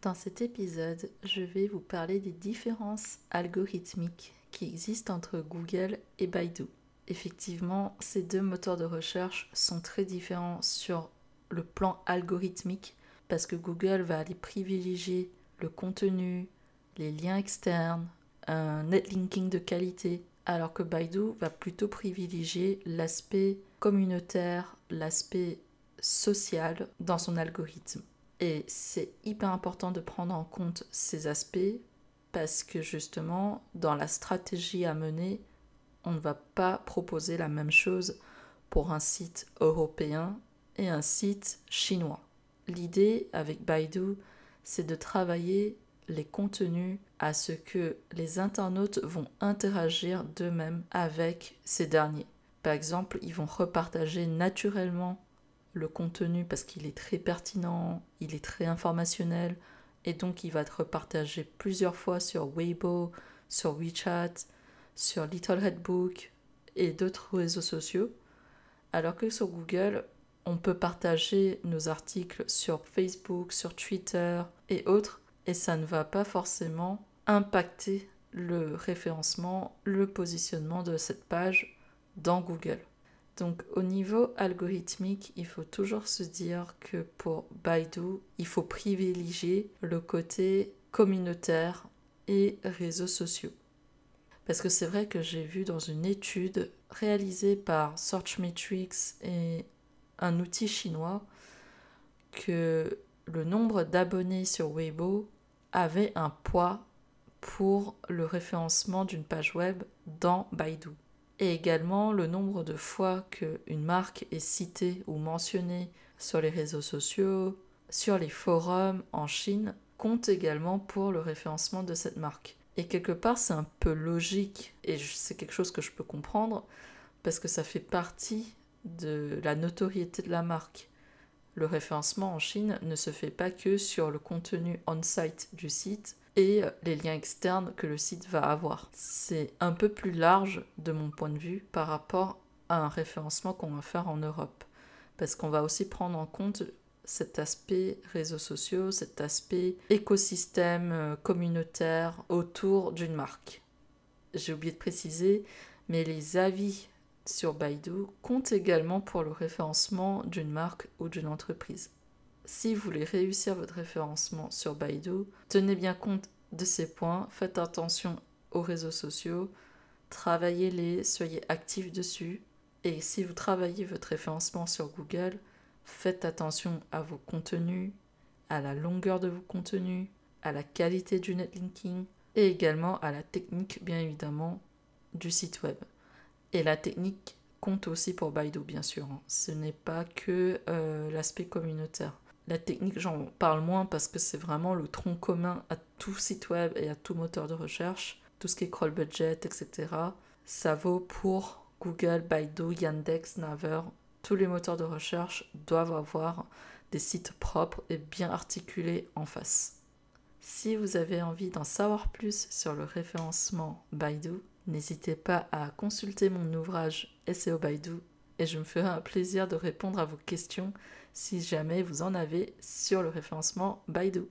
Dans cet épisode, je vais vous parler des différences algorithmiques qui existent entre Google et Baidu. Effectivement, ces deux moteurs de recherche sont très différents sur le plan algorithmique parce que Google va aller privilégier le contenu, les liens externes, un netlinking de qualité, alors que Baidu va plutôt privilégier l'aspect communautaire, l'aspect social dans son algorithme. Et c'est hyper important de prendre en compte ces aspects parce que justement, dans la stratégie à mener, on ne va pas proposer la même chose pour un site européen et un site chinois. L'idée avec Baidu, c'est de travailler les contenus à ce que les internautes vont interagir d'eux-mêmes avec ces derniers. Par exemple, ils vont repartager naturellement le contenu parce qu'il est très pertinent, il est très informationnel et donc il va être repartagé plusieurs fois sur Weibo, sur WeChat, sur Little Red Book et d'autres réseaux sociaux. Alors que sur Google, on peut partager nos articles sur Facebook, sur Twitter et autres et ça ne va pas forcément impacter le référencement, le positionnement de cette page dans Google. Donc au niveau algorithmique, il faut toujours se dire que pour Baidu, il faut privilégier le côté communautaire et réseaux sociaux. Parce que c'est vrai que j'ai vu dans une étude réalisée par Searchmetrics et un outil chinois que le nombre d'abonnés sur Weibo avait un poids pour le référencement d'une page web dans Baidu et également le nombre de fois qu'une marque est citée ou mentionnée sur les réseaux sociaux, sur les forums en Chine, compte également pour le référencement de cette marque. Et quelque part, c'est un peu logique et c'est quelque chose que je peux comprendre parce que ça fait partie de la notoriété de la marque. Le référencement en Chine ne se fait pas que sur le contenu on-site du site, et les liens externes que le site va avoir. C'est un peu plus large de mon point de vue par rapport à un référencement qu'on va faire en Europe. Parce qu'on va aussi prendre en compte cet aspect réseaux sociaux, cet aspect écosystème euh, communautaire autour d'une marque. J'ai oublié de préciser, mais les avis sur Baidu comptent également pour le référencement d'une marque ou d'une entreprise si vous voulez réussir votre référencement sur Baidu, tenez bien compte de ces points, faites attention aux réseaux sociaux, travaillez-les, soyez actifs dessus. Et si vous travaillez votre référencement sur Google, faites attention à vos contenus, à la longueur de vos contenus, à la qualité du netlinking et également à la technique, bien évidemment, du site web. Et la technique compte aussi pour Baidu, bien sûr. Hein. Ce n'est pas que euh, l'aspect communautaire. La technique, j'en parle moins parce que c'est vraiment le tronc commun à tout site web et à tout moteur de recherche. Tout ce qui est crawl budget, etc. Ça vaut pour Google, Baidu, Yandex, Naver. Tous les moteurs de recherche doivent avoir des sites propres et bien articulés en face. Si vous avez envie d'en savoir plus sur le référencement Baidu, n'hésitez pas à consulter mon ouvrage SEO Baidu et je me ferai un plaisir de répondre à vos questions si jamais vous en avez sur le référencement Baidu.